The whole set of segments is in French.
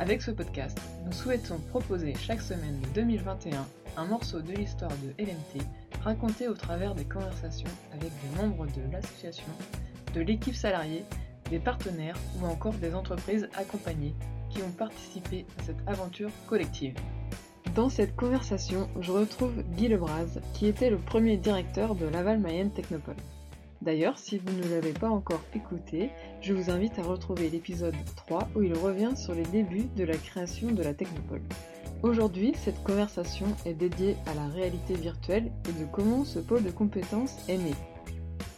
Avec ce podcast, nous souhaitons proposer chaque semaine de 2021 un morceau de l'histoire de LMT raconté au travers des conversations avec des membres de l'association, de l'équipe salariée, des partenaires ou encore des entreprises accompagnées qui ont participé à cette aventure collective. Dans cette conversation, je retrouve Guy Lebras, qui était le premier directeur de Laval Mayenne Technopole. D'ailleurs, si vous ne l'avez pas encore écouté, je vous invite à retrouver l'épisode 3 où il revient sur les débuts de la création de la Technopole. Aujourd'hui, cette conversation est dédiée à la réalité virtuelle et de comment ce pôle de compétences est né.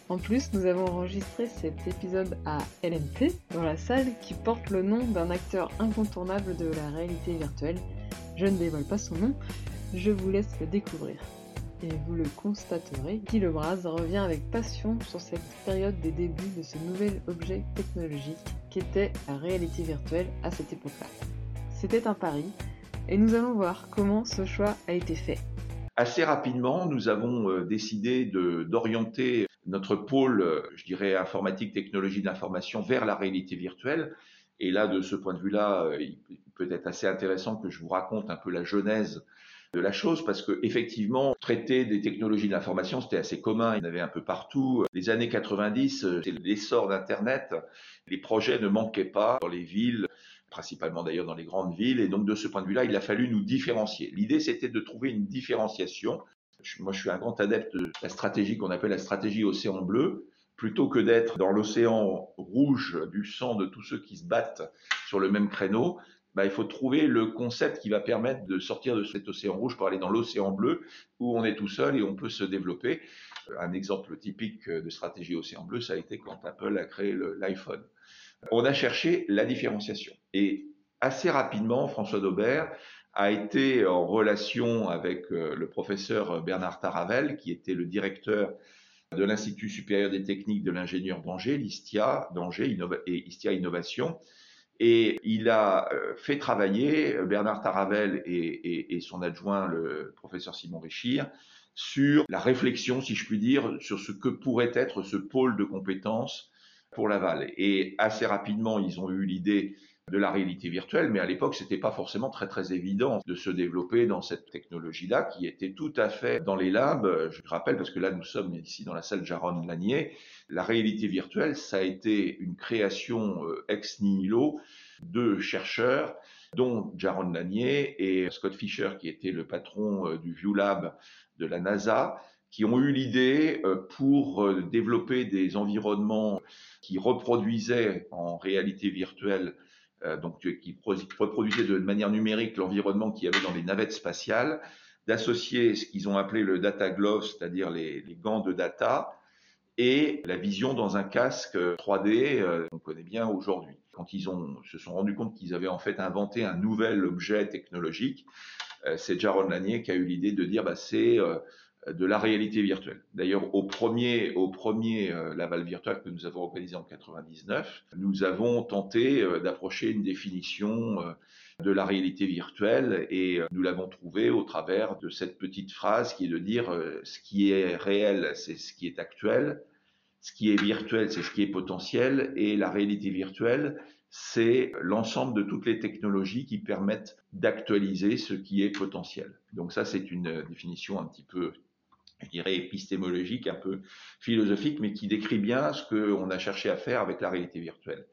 En plus, nous avons enregistré cet épisode à LMT, dans la salle qui porte le nom d'un acteur incontournable de la réalité virtuelle. Je ne dévoile pas son nom, je vous laisse le découvrir. Et vous le constaterez, Guy Lebras revient avec passion sur cette période des débuts de ce nouvel objet technologique qu'était la réalité virtuelle à cette époque-là. C'était un pari, et nous allons voir comment ce choix a été fait. Assez rapidement, nous avons euh, décidé d'orienter notre pôle, euh, je dirais, informatique, technologie de l'information vers la réalité virtuelle. Et là, de ce point de vue-là, euh, il peut être assez intéressant que je vous raconte un peu la genèse de la chose parce que effectivement traiter des technologies de l'information c'était assez commun il y en avait un peu partout les années 90 c'est l'essor d'internet les projets ne manquaient pas dans les villes principalement d'ailleurs dans les grandes villes. Et donc de ce point de vue-là, il a fallu nous différencier. L'idée, c'était de trouver une différenciation. Moi, je suis un grand adepte de la stratégie qu'on appelle la stratégie océan bleu. Plutôt que d'être dans l'océan rouge du sang de tous ceux qui se battent sur le même créneau, bah, il faut trouver le concept qui va permettre de sortir de cet océan rouge pour aller dans l'océan bleu où on est tout seul et on peut se développer. Un exemple typique de stratégie océan bleu, ça a été quand Apple a créé l'iPhone on a cherché la différenciation. Et assez rapidement, François Daubert a été en relation avec euh, le professeur Bernard Taravel, qui était le directeur de l'Institut supérieur des techniques de l'ingénieur d'Angers, l'ISTIA d'Angers et ISTIA Innovation. Et il a euh, fait travailler Bernard Taravel et, son adjoint, le professeur Simon Réchir, sur la réflexion, si je puis dire, sur ce que pourrait être ce pôle de compétences pour Laval. Et assez rapidement, ils ont eu l'idée de la réalité virtuelle, mais à l'époque, c'était pas forcément très très évident de se développer dans cette technologie-là, qui était tout à fait dans les labs. Je rappelle, parce que là, nous sommes ici dans la salle Jaron Lanier, la réalité virtuelle, ça a été une création euh, ex nihilo de chercheurs, dont Jaron Lanier et Scott Fisher, qui était le patron euh, du View Lab de la NASA, qui ont eu l'idée euh, pour développer des environnements qui reproduisaient en réalité virtuelle, donc qui reproduisaient de manière numérique l'environnement qu'il y avait dans les navettes spatiales, d'associer ce qu'ils ont appelé le data glove, c'est-à-dire les, gants de data, et la vision dans un casque 3D qu'on connaît bien aujourd'hui. Quand ils ont, se sont rendus compte qu'ils avaient en fait inventé un nouvel objet technologique, c'est Jaron Lanier qui a eu l'idée de dire bah, c'est de la réalité virtuelle. D'ailleurs, au premier, au premier euh, Laval virtuel que nous avons organisé en 99, nous avons tenté euh, d'approcher une définition euh, de la réalité virtuelle et nous l'avons trouvé au travers de cette petite phrase qui est de dire ce qui est réel, c'est ce qui est actuel, ce qui est virtuel, c'est ce qui est potentiel et la réalité virtuelle, c'est l'ensemble de toutes les technologies qui permettent d'actualiser ce qui est potentiel. Donc ça, c'est une définition un petit peu je dirais, épistémologique, un peu philosophique, mais qui décrit bien ce qu'on a cherché à faire avec la réalité virtuelle.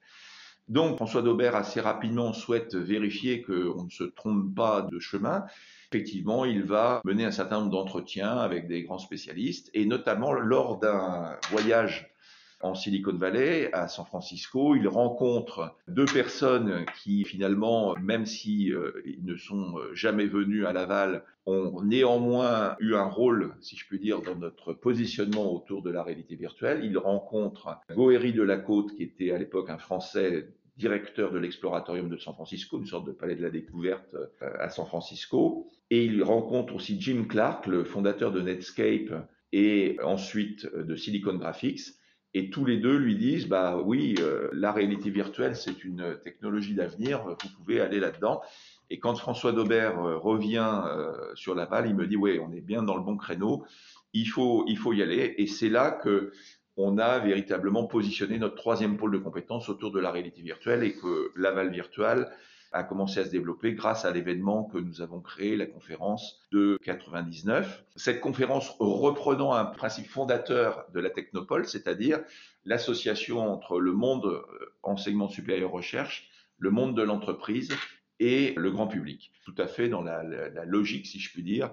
Donc, François Daubert, assez rapidement, souhaite vérifier qu'on ne se trompe pas de chemin. Effectivement, il va mener un certain nombre d'entretiens avec des grands spécialistes, et notamment lors d'un voyage en Silicon Valley, à San Francisco. Il rencontre deux personnes qui finalement, même si euh, ils ne sont euh, jamais venus à Laval, ont néanmoins eu un rôle, si je puis dire, dans notre positionnement autour de la réalité virtuelle. Il rencontre Goéry de la Côte, qui était à l'époque un Français directeur de l'exploratorium de San Francisco, une sorte de palais de la découverte euh, à San Francisco. Et il rencontre aussi Jim Clark, le fondateur de Netscape et ensuite de Silicon Graphics, Et tous les deux lui disent, bah oui, euh, la réalité virtuelle, c'est une technologie d'avenir, vous pouvez aller là-dedans. Et quand François Daubert euh, revient euh, sur Laval, il me dit, oui, on est bien dans le bon créneau, il faut, il faut y aller. Et c'est là que on a véritablement positionné notre troisième pôle de compétences autour de la réalité virtuelle et que Laval Virtual a commencé à se développer grâce à l'événement que nous avons créé, la conférence de 99. Cette conférence reprenant un principe fondateur de la Technopole, c'est-à-dire l'association entre le monde euh, enseignement supérieur recherche, le monde de l'entreprise et le grand public. Tout à fait dans la, logique, si je puis dire,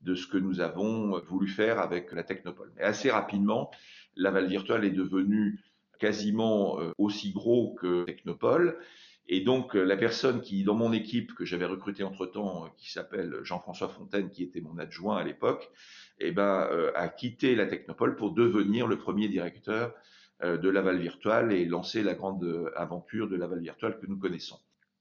de ce que nous avons voulu faire avec la Technopole. Mais assez rapidement, Laval Virtual est devenu quasiment euh, aussi gros que Technopole et donc, euh, la personne qui, dans mon équipe, que j'avais recruté entre-temps, euh, qui s'appelle Jean-François Fontaine, qui était mon adjoint à l'époque, eh ben, euh, a quitté la Technopole pour devenir le premier directeur de Laval Virtual et lancer la grande aventure de Laval Virtual que nous connaissons.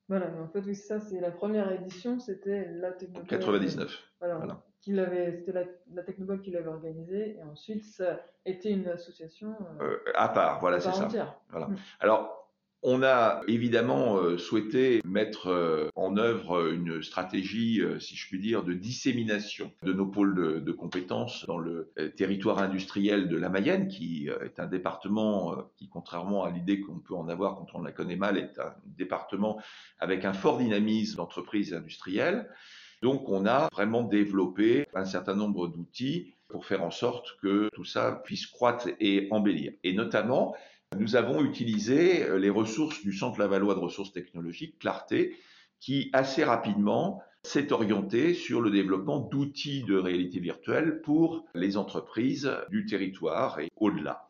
Voilà, mais en fait, oui, ça, c'est la première édition, c'était la Technopole. 99. Voilà. voilà. C'était la, la, Technopole qui l'avait organisée, et ensuite, ça était une association. à part, voilà, c'est ça. Voilà. Mm. Alors, on a évidemment euh, souhaité mettre euh, en œuvre une stratégie, euh, si je puis dire, de dissémination de nos pôles de, compétences dans le territoire industriel de la Mayenne, qui est un département qui, contrairement à l'idée qu'on peut en avoir quand on la connaît mal, est un département avec un fort dynamisme d'entreprise industrielle. Donc on a vraiment développé un certain nombre d'outils pour faire en sorte que tout ça puisse croître et embellir. Et notamment, nous avons utilisé euh, les ressources du Centre Lavallois de ressources technologiques, Clarté, qui assez rapidement s'est orienté sur le développement d'outils de réalité virtuelle pour les entreprises du territoire et au-delà.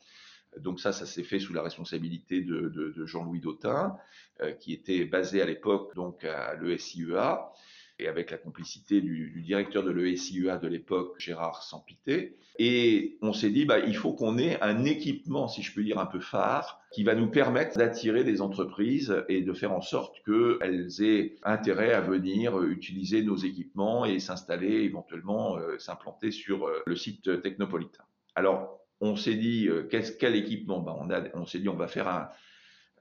Donc ça, ça s'est fait sous la responsabilité de, Jean-Louis Dautin, euh, qui était basé à l'époque donc à l'ESIEA et avec la complicité du, directeur de l'ESIEA de l'époque, Gérard Sampité. Et on s'est dit, bah, il faut qu'on ait un équipement, si je peux dire, un peu phare, qui va nous permettre d'attirer des entreprises et de faire en sorte qu'elles aient intérêt à venir utiliser nos équipements et s'installer éventuellement, euh, s'implanter sur euh, le site technopolitain. Alors, on s'est dit, euh, quel équipement? Bah, on s'est dit, on va faire un,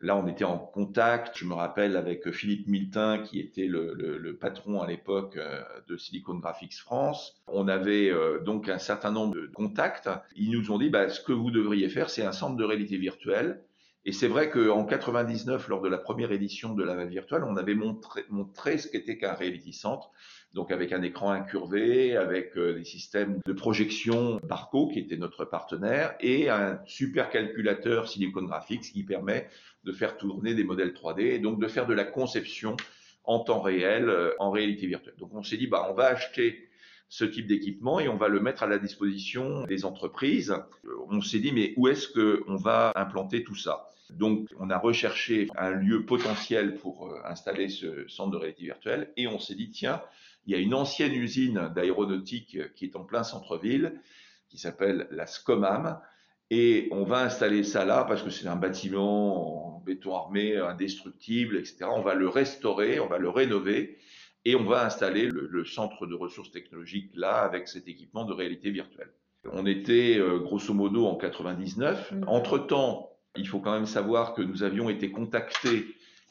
Là, on était en contact, je me rappelle, avec Philippe Miltin, qui était le, patron à l'époque euh, de Silicon Graphics France. On avait euh, donc un certain nombre de contacts. Ils nous ont dit, bah, ce que vous devriez faire, c'est un centre de réalité virtuelle. Et c'est vrai qu'en 99, lors de la première édition de la virtuelle, on avait montré, montré ce qu'était qu'un reality center donc avec un écran incurvé, avec euh, des systèmes de projection Barco, qui était notre partenaire, et un super calculateur Silicon Graphics qui permet de faire tourner des modèles 3D et donc de faire de la conception en temps réel, euh, en réalité virtuelle. Donc on s'est dit, bah, on va acheter ce type d'équipement et on va le mettre à la disposition des entreprises. Euh, on s'est dit, mais où est-ce qu'on va implanter tout ça? Donc, on a recherché un lieu potentiel pour installer ce centre de réalité virtuelle et on s'est dit, tiens, il y a une ancienne usine d'aéronautique qui est en plein centre-ville, qui s'appelle la SCOMAM, et on va installer ça là parce que c'est un bâtiment en béton armé, indestructible, etc. On va le restaurer, on va le rénover, et on va installer le, centre de ressources technologiques là avec cet équipement de réalité virtuelle. On était euh, grosso modo en 99. Entre-temps, il faut quand même savoir que nous avions été contactés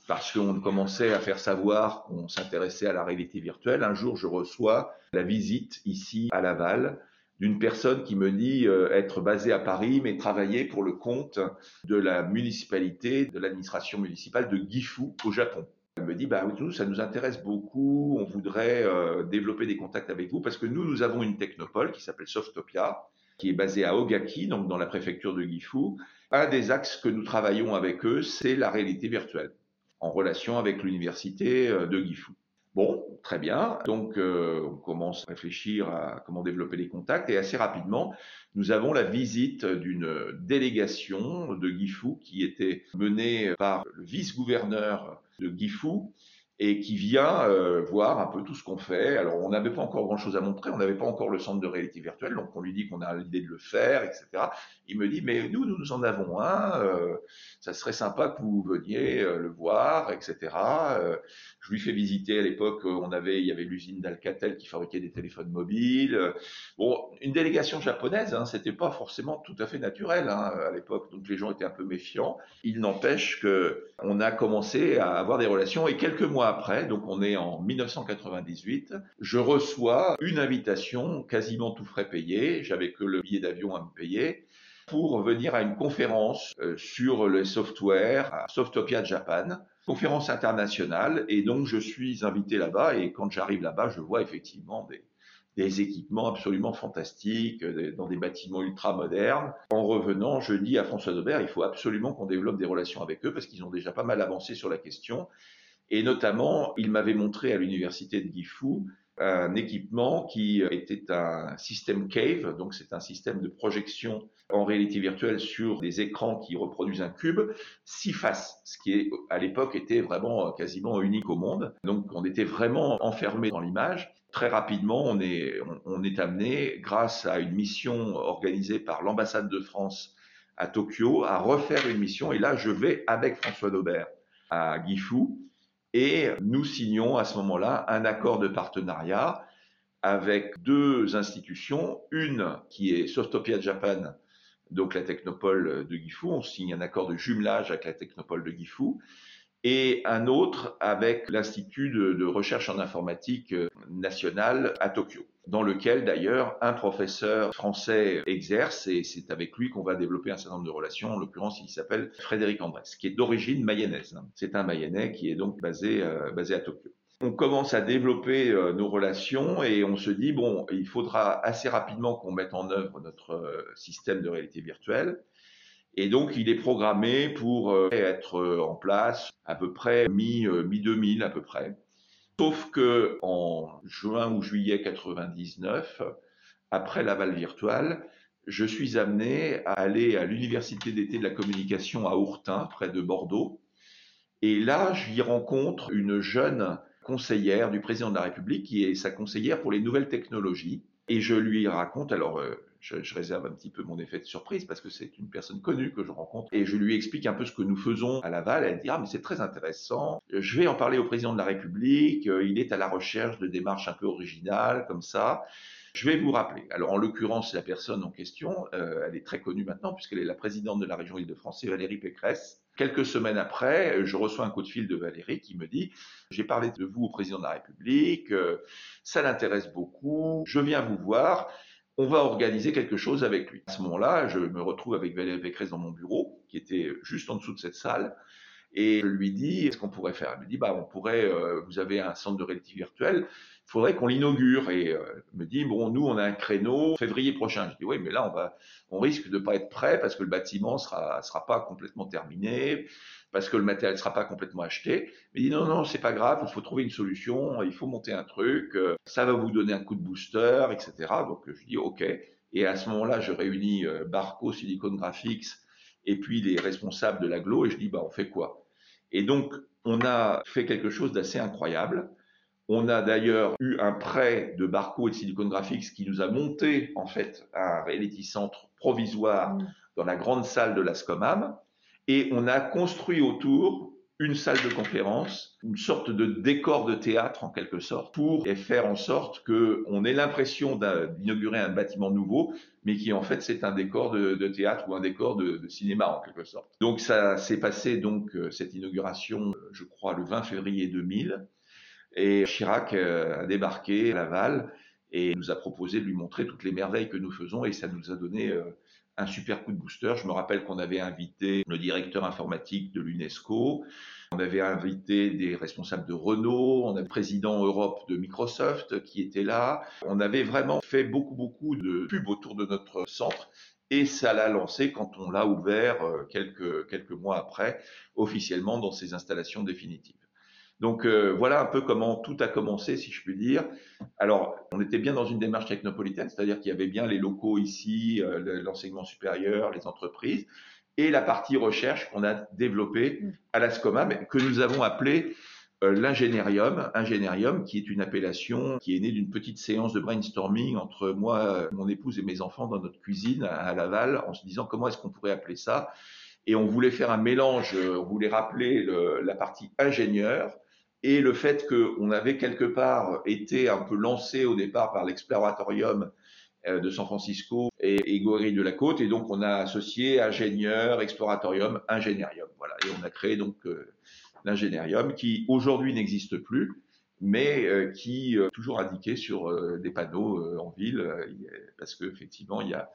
parce qu'on commençait à faire savoir qu'on s'intéressait à la réalité virtuelle. Un jour, je reçois la visite ici à Laval d'une personne qui me dit euh, être basée à Paris, mais travailler pour le compte de la municipalité, de l'administration municipale de Gifu au Japon. Elle me dit, bah oui, ça nous intéresse beaucoup, on voudrait euh, développer des contacts avec vous, parce que nous, nous avons une technopole qui s'appelle Softopia, qui est basée à Ogaki, donc dans la préfecture de Gifu. Un des axes que nous travaillons avec eux, c'est la réalité virtuelle en relation avec l'université euh, de Gifu. Bon, très bien. Donc, euh, on commence à réfléchir à comment développer les contacts et assez rapidement, nous avons la visite d'une délégation de Gifu qui était menée par le vice-gouverneur de Gifu et qui vient euh, voir un peu tout ce qu'on fait. Alors, on n'avait pas encore grand-chose à montrer, on n'avait pas encore le centre de réalité virtuelle, donc on lui dit qu'on a l'idée de le faire, etc. Il me dit, mais nous, nous en avons un, euh, ça serait sympa que vous veniez euh, le voir, etc. Euh, je lui fais visiter à l'époque, on avait, il y avait l'usine d'Alcatel qui fabriquait des téléphones mobiles. Bon, une délégation japonaise, hein, c'était pas forcément tout à fait naturel hein, à l'époque, donc les gens étaient un peu méfiants. Il n'empêche que on a commencé à avoir des relations et quelques mois après, donc on est en 1998, je reçois une invitation quasiment tout frais payé. J'avais que le billet d'avion à me payer pour venir à une conférence euh, sur le software à Softopia Japan, conférence internationale. Et donc, je suis invité là-bas. Et quand j'arrive là-bas, je vois effectivement des, des équipements absolument fantastiques, euh, dans des bâtiments ultra modernes. En revenant, je dis à François Daubert, il faut absolument qu'on développe des relations avec eux parce qu'ils ont déjà pas mal avancé sur la question. Et notamment, il m'avait montré à l'université de Gifu un équipement qui était un système Cave, donc c'est un système de projection en réalité virtuelle sur des écrans qui reproduisent un cube, six faces, ce qui à l'époque était vraiment quasiment unique au monde. Donc on était vraiment enfermé dans l'image. Très rapidement, on est, on est amené, grâce à une mission organisée par l'ambassade de France à Tokyo, à refaire une mission. Et là, je vais avec François Daubert à Gifu et nous signons à ce moment-là un accord de partenariat avec deux institutions, une qui est Softopia Japan, donc la technopole de Gifu, on signe un accord de jumelage avec la technopole de Gifu, et un autre avec l'Institut de, recherche en informatique national à Tokyo dans lequel d'ailleurs un professeur français exerce et c'est avec lui qu'on va développer un certain nombre de relations. En l'occurrence, il s'appelle Frédéric Andrès, qui est d'origine mayonnaise. C'est un mayennais qui est donc basé, euh, basé à Tokyo. On commence à développer euh, nos relations et on se dit, bon, il faudra assez rapidement qu'on mette en œuvre notre euh, système de réalité virtuelle. Et donc, il est programmé pour être en place à peu près mi-2000 à peu près. Sauf que en juin ou juillet 99, après l'aval virtuel, je suis amené à aller à l'université d'été de la communication à Ourtin, près de Bordeaux. Et là, j'y rencontre une jeune conseillère du président de la République qui est sa conseillère pour les nouvelles technologies. Et je lui raconte, alors euh, je, réserve un petit peu mon effet de surprise parce que c'est une personne connue que je rencontre et je lui explique un peu ce que nous faisons à Laval. Elle dit ah mais c'est très intéressant. Je vais en parler au président de la République. Euh, il est à la recherche de démarches un peu originales comme ça. Je vais vous rappeler. Alors, en l'occurrence, la personne en question, euh, elle est très connue maintenant puisqu'elle est la présidente de la région Île-de-France, Valérie Pécresse. Quelques semaines après, je reçois un coup de fil de Valérie qui me dit J'ai parlé de vous au président de la République, euh, ça l'intéresse beaucoup, je viens vous voir on va organiser quelque chose avec lui. À ce moment-là, je me retrouve avec Valérie Pécresse dans mon bureau, qui était juste en dessous de cette salle, et je lui dis, qu'est-ce qu'on pourrait faire? Elle me dit, bah, on pourrait, euh, vous avez un centre de réalité virtuelle, il faudrait qu'on l'inaugure. Et euh, me dit, bon, nous, on a un créneau février prochain. Je dis, oui, mais là, on va, on risque de pas être prêt parce que le bâtiment sera, sera pas complètement terminé, parce que le matériel sera pas complètement acheté. Mais il dit, non, non, c'est pas grave, il faut trouver une solution, il faut monter un truc, euh, ça va vous donner un coup de booster, etc. Donc, je dis, OK. Et à ce moment-là, je réunis euh, Barco, Silicon Graphics, et puis les responsables de l'aglo, et je dis, bah, on fait quoi? Et donc, on a fait quelque chose d'assez incroyable. On a d'ailleurs eu un prêt de Barco et de Silicon Graphics qui nous a monté en fait un reality center provisoire mm. dans la grande salle de la SCOMAM et on a construit autour une salle de conférence, une sorte de décor de théâtre en quelque sorte, pour faire en sorte qu'on ait l'impression d'inaugurer un bâtiment nouveau, mais qui en fait c'est un décor de, théâtre ou un décor de, de, cinéma en quelque sorte. Donc ça s'est passé donc euh, cette inauguration, je crois le 20 février 2000. Et Chirac euh, a débarqué à Laval et nous a proposé de lui montrer toutes les merveilles que nous faisons et ça nous a donné euh, un super coup de booster. Je me rappelle qu'on avait invité le directeur informatique de l'UNESCO, on avait invité des responsables de Renault, on a le président Europe de Microsoft qui était là. On avait vraiment fait beaucoup, beaucoup de pubs autour de notre centre et ça l'a lancé quand on l'a ouvert euh, quelques, quelques mois après, officiellement dans ses installations définitives. Donc euh, voilà un peu comment tout a commencé, si je puis dire. Alors, on était bien dans une démarche technopolitaine, c'est-à-dire qu'il y avait bien les locaux ici, euh, l'enseignement supérieur, les entreprises, et la partie recherche qu'on a développée à la SCOMA, que nous avons appelée euh, l'ingénierium, ingénierium qui est une appellation qui est née d'une petite séance de brainstorming entre moi, mon épouse et mes enfants dans notre cuisine à Laval en se disant comment est-ce qu'on pourrait appeler ça. Et on voulait faire un mélange, on voulait rappeler le, la partie ingénieur et le fait qu'on avait quelque part été un peu lancé au départ par l'exploratorium euh, de San Francisco et, et de la Côte, et donc on a associé ingénieur, exploratorium, ingénierium. Voilà, et on a créé donc euh, l'ingénierium qui aujourd'hui n'existe plus, mais euh, qui est toujours indiqué sur des panneaux en ville, parce qu'effectivement, il y a,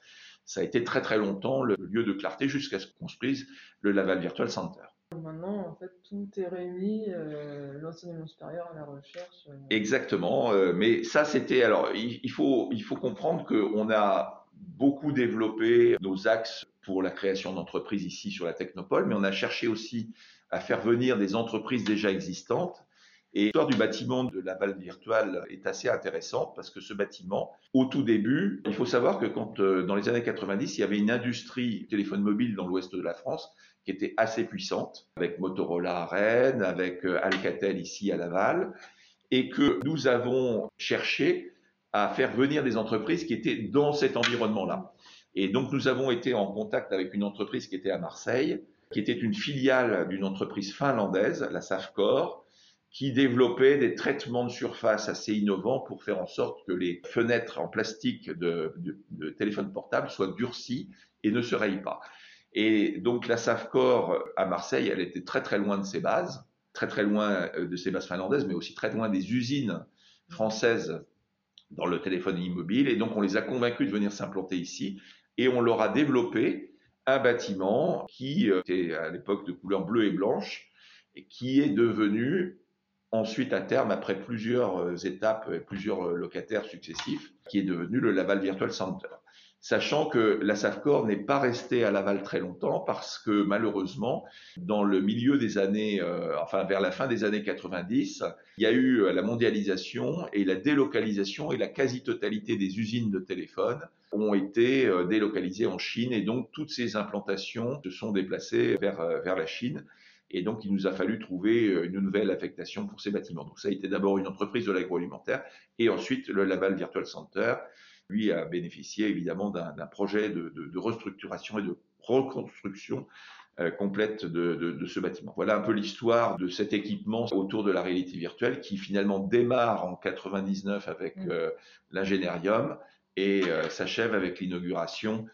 ça a été très très longtemps le lieu de clarté jusqu'à ce qu'on construise le Laval Virtual Center. Maintenant, en fait, tout est réuni, euh, l'enseignement supérieur, la recherche. Euh. Exactement, euh, mais ça, c'était. Alors, il, faut, il faut comprendre qu'on a beaucoup développé nos axes pour la création d'entreprises ici sur la Technopole, mais on a cherché aussi à faire venir des entreprises déjà existantes. Et l'histoire du bâtiment de Laval Virtual est assez intéressante parce que ce bâtiment, au tout début, il faut savoir que quand, dans les années 90, il y avait une industrie téléphone mobile dans l'ouest de la France qui était assez puissante, avec Motorola à Rennes, avec euh, Alcatel ici à Laval, et que nous avons cherché à faire venir des entreprises qui étaient dans cet environnement-là. Et donc nous avons été en contact avec une entreprise qui était à Marseille, qui était une filiale d'une entreprise finlandaise, la Safcor, qui développait des traitements de surface assez innovants pour faire en sorte que les fenêtres en plastique de, de, de téléphone portable soient durcies et ne se rayent pas. Et donc la SAFCOR à Marseille, elle était très très loin de ses bases, très très loin euh, de ses bases finlandaises, mais aussi très loin des usines françaises dans le téléphone immobile. Et donc on les a convaincus de venir s'implanter ici et on leur a développé un bâtiment qui euh, était à l'époque de couleur bleue et blanche et qui est devenu ensuite à terme, après plusieurs euh, étapes et plusieurs locataires successifs, qui est devenu le Laval Virtual Center sachant que la SAFCOR n'est pas restée à Laval très longtemps parce que malheureusement, dans le milieu des années, euh, enfin vers la fin des années 90, il y a eu euh, la mondialisation et la délocalisation et la quasi-totalité des usines de téléphone ont été euh, délocalisées en Chine et donc toutes ces implantations se sont déplacées vers, vers la Chine. Et donc, il nous a fallu trouver une nouvelle affectation pour ces bâtiments. Donc, ça a été d'abord une entreprise de l'agroalimentaire et ensuite le Laval Virtual Center lui a bénéficié évidemment d'un projet de, restructuration et de reconstruction euh, complète de, ce bâtiment. Voilà un peu l'histoire de cet équipement autour de la réalité virtuelle qui finalement démarre en 99 avec mmh. euh, l'ingénierium et euh, s'achève avec l'inauguration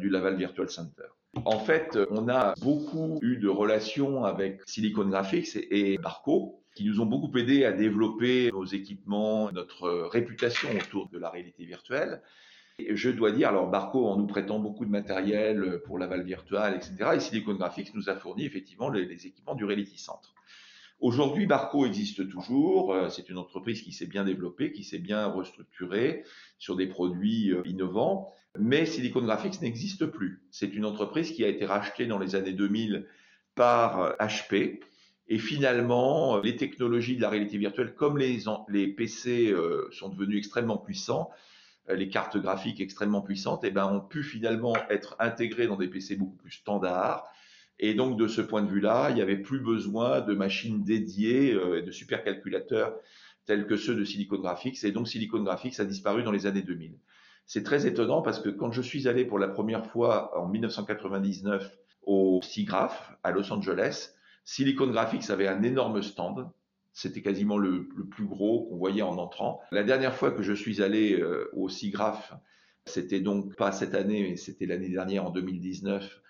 du Laval Virtual Center. En fait, on a beaucoup eu de relations avec Silicon Graphics et Barco, qui nous ont beaucoup aidé à développer nos équipements, notre réputation autour de la réalité virtuelle. Et je dois dire, alors Barco en nous prêtant beaucoup de matériel pour l'aval virtuel, etc. Et Silicon Graphics nous a fourni effectivement les, équipements du Reality Center. Aujourd'hui, Barco existe toujours. Euh, c'est une entreprise qui s'est bien développée, qui s'est bien restructurée sur des produits euh, innovants. Mais Silicon Graphics n'existe plus. C'est une entreprise qui a été rachetée dans les années 2000 par HP euh, et finalement, les technologies de la réalité virtuelle, comme les, PC sont devenus extrêmement puissants, les cartes graphiques extrêmement puissantes, eh ben, ont pu finalement être intégrées dans des PC beaucoup plus standards. Et donc, de ce point de vue-là, il n'y avait plus besoin de machines dédiées, euh, de supercalculateurs tels que ceux de Silicon Graphics. Et donc, Silicon Graphics a disparu dans les années 2000. C'est très étonnant parce que quand je suis allé pour la première fois en 1999 au SIGGRAPH à Los Angeles, Silicon Graphics avait un énorme stand. C'était quasiment le, plus gros qu'on voyait en entrant. La dernière fois que je suis allé euh, au SIGGRAPH, c'était donc pas cette année, mais c'était l'année dernière en 2019, euh,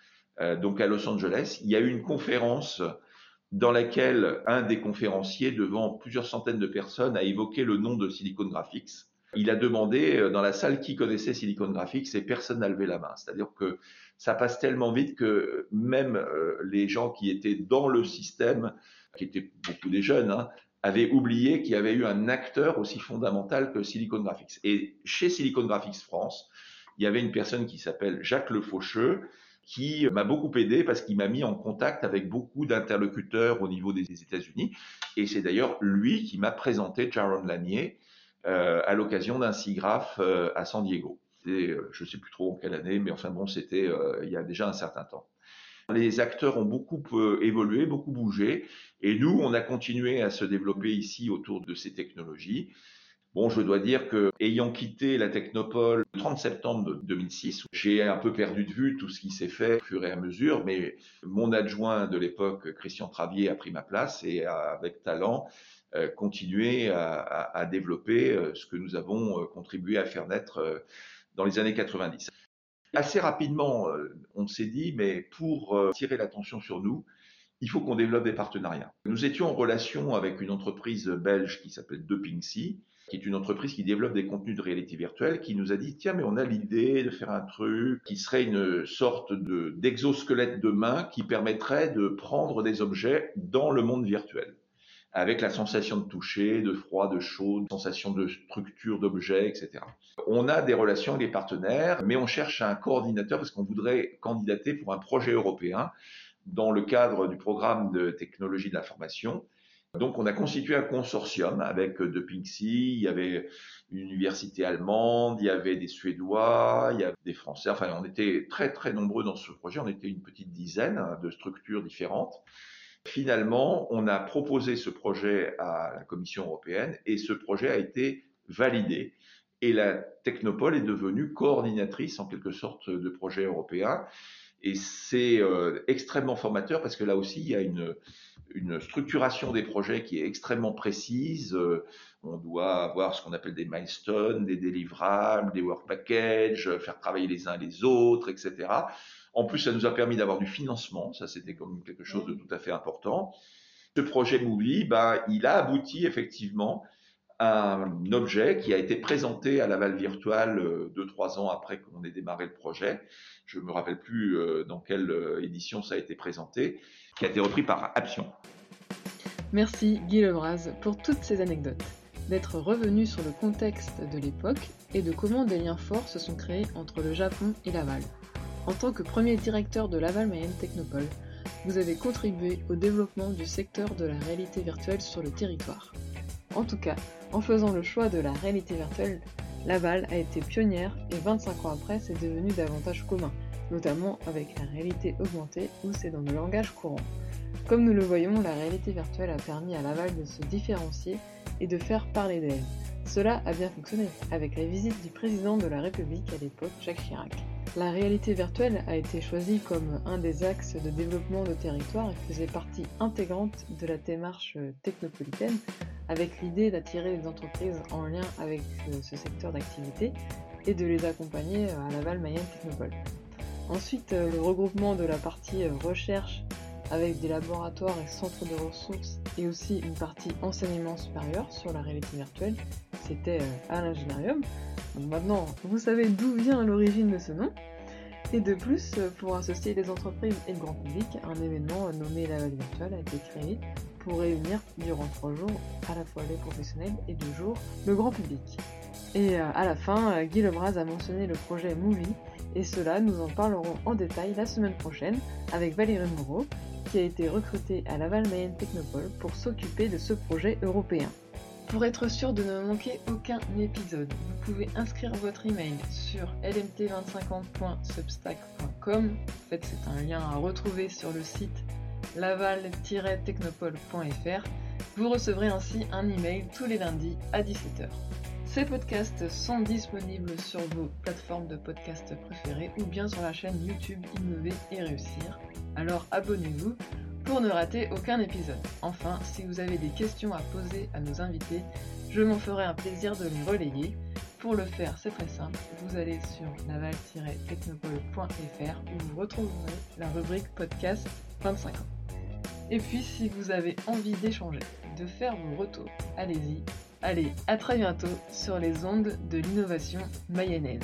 donc à Los Angeles. Il y a eu une conférence dans laquelle un des conférenciers, devant plusieurs centaines de personnes, a évoqué le nom de Silicon Graphics. Il a demandé euh, dans la salle qui connaissait Silicon Graphics et personne n'a levé la main. C'est-à-dire que ça passe tellement vite que même euh, les gens qui étaient dans le système, qui étaient beaucoup des jeunes, hein, avaient oublié qu'il y avait eu un acteur aussi fondamental que Silicon Graphics. Et chez Silicon Graphics France, il y avait une personne qui s'appelle Jacques Le Faucheux, qui m'a beaucoup aidé parce qu'il m'a mis en contact avec beaucoup d'interlocuteurs au niveau des États-Unis. Et c'est d'ailleurs lui qui m'a présenté Jaron Lanier euh, à l'occasion d'un SIGGRAPH euh, à San Diego. Euh, je ne sais plus trop en quelle année, mais enfin bon, c'était euh, il y a déjà un certain temps. Les acteurs ont beaucoup euh, évolué, beaucoup bougé, et nous, on a continué à se développer ici autour de ces technologies. Bon, je dois dire que, ayant quitté la Technopole le 30 septembre 2006, j'ai un peu perdu de vue tout ce qui s'est fait au fur et à mesure, mais mon adjoint de l'époque, Christian Travier, a pris ma place et a, avec talent, euh, continué à, développer euh, ce que nous avons contribué à faire naître dans les années 90. Assez rapidement, euh, on s'est dit, mais pour euh, tirer l'attention sur nous, il faut qu'on développe des partenariats. Nous étions en relation avec une entreprise belge qui s'appelle Depingsi, qui est une entreprise qui développe des contenus de réalité virtuelle, qui nous a dit, tiens, mais on a l'idée de faire un truc qui serait une sorte de, d'exosquelette de main qui permettrait de prendre des objets dans le monde virtuel avec la sensation de toucher, de froid, de chaud, de sensation de structure d'objet, etc. On a des relations avec les partenaires, mais on cherche un coordinateur parce qu'on voudrait candidater pour un projet européen dans le cadre du programme de technologie de l'information. Donc, on a constitué un consortium avec de Pinksy, il y avait une université allemande, il y avait des Suédois, il y avait des Français. Enfin, on était très, très nombreux dans ce projet. On était une petite dizaine de structures différentes. Finalement, on a proposé ce projet à la Commission européenne et ce projet a été validé. Et la Technopole est devenue coordinatrice en quelque sorte de projet européen. Et c'est euh, extrêmement formateur parce que là aussi, il y a une, une structuration des projets qui est extrêmement précise. Euh, on doit avoir ce qu'on appelle des milestones, des délivrables, des work packages, faire travailler les uns les autres, etc. En plus, ça nous a permis d'avoir du financement. Ça, c'était comme quelque chose de tout à fait important. Ce projet Movie, bah, il a abouti effectivement un objet qui a été présenté à Laval Virtual euh, deux, trois ans après qu'on ait démarré le projet. Je me rappelle plus euh, dans quelle euh, édition ça a été présenté, qui a été repris par Aption. Merci Guy Lebras pour toutes ces anecdotes, d'être revenu sur le contexte de l'époque et de comment des liens forts se sont créés entre le Japon et Laval. En tant que premier directeur de Laval Mayenne Technopole, vous avez contribué au développement du secteur de la réalité virtuelle sur le territoire. En tout cas, en faisant le choix de la réalité virtuelle, Laval a été pionnière et 25 ans après, c'est devenu davantage commun, notamment avec la réalité augmentée où c'est dans le langage courant. Comme nous le voyons, la réalité virtuelle a permis à Laval de se différencier et de faire parler d'elle. Cela a bien fonctionné, avec la visite du président de la République à l'époque, Jacques Chirac. La réalité virtuelle a été choisie comme un des axes de développement de territoire et faisait partie intégrante de la démarche technopolitaine, avec l'idée d'attirer les entreprises en lien avec euh, ce secteur d'activité et de les accompagner à Laval Mayenne Technopole. Ensuite, euh, le regroupement de la partie euh, recherche avec des laboratoires et centres de ressources et aussi une partie enseignement supérieur sur la réalité virtuelle. C'était euh, à l'ingénierium. Donc maintenant, vous savez d'où vient l'origine de ce nom. Et de plus, euh, pour associer les entreprises et le grand public, un événement nommé Laval Virtual a été créé pour réunir durant trois jours à la fois les professionnels et deux jours le grand public. Et euh, à la fin, Guy Lebras a mentionné le projet Movie, et cela, nous en parlerons en détail la semaine prochaine avec Valérie Moreau, qui a été recruté à Laval Mayenne Technopole pour s'occuper de ce projet européen. Pour être sûr de ne manquer aucun épisode, vous pouvez inscrire votre email sur lmt2050.substack.com. En fait, c'est un lien à retrouver sur le site laval-technopole.fr. Vous recevrez ainsi un email tous les lundis à 17h. Ces podcasts sont disponibles sur vos plateformes de podcasts préférées ou bien sur la chaîne YouTube Innover et Réussir alors abonnez-vous pour ne rater aucun épisode. Enfin, si vous avez des questions à poser à nos invités, je m'en ferai un plaisir de les relayer. Pour le faire, c'est très simple, vous allez sur naval-technopole.fr où vous retrouverez la rubrique podcast 25 ans. Et puis, si vous avez envie d'échanger, de faire vos retours, allez-y. Allez, à très bientôt sur les ondes de l'innovation mayonnaise.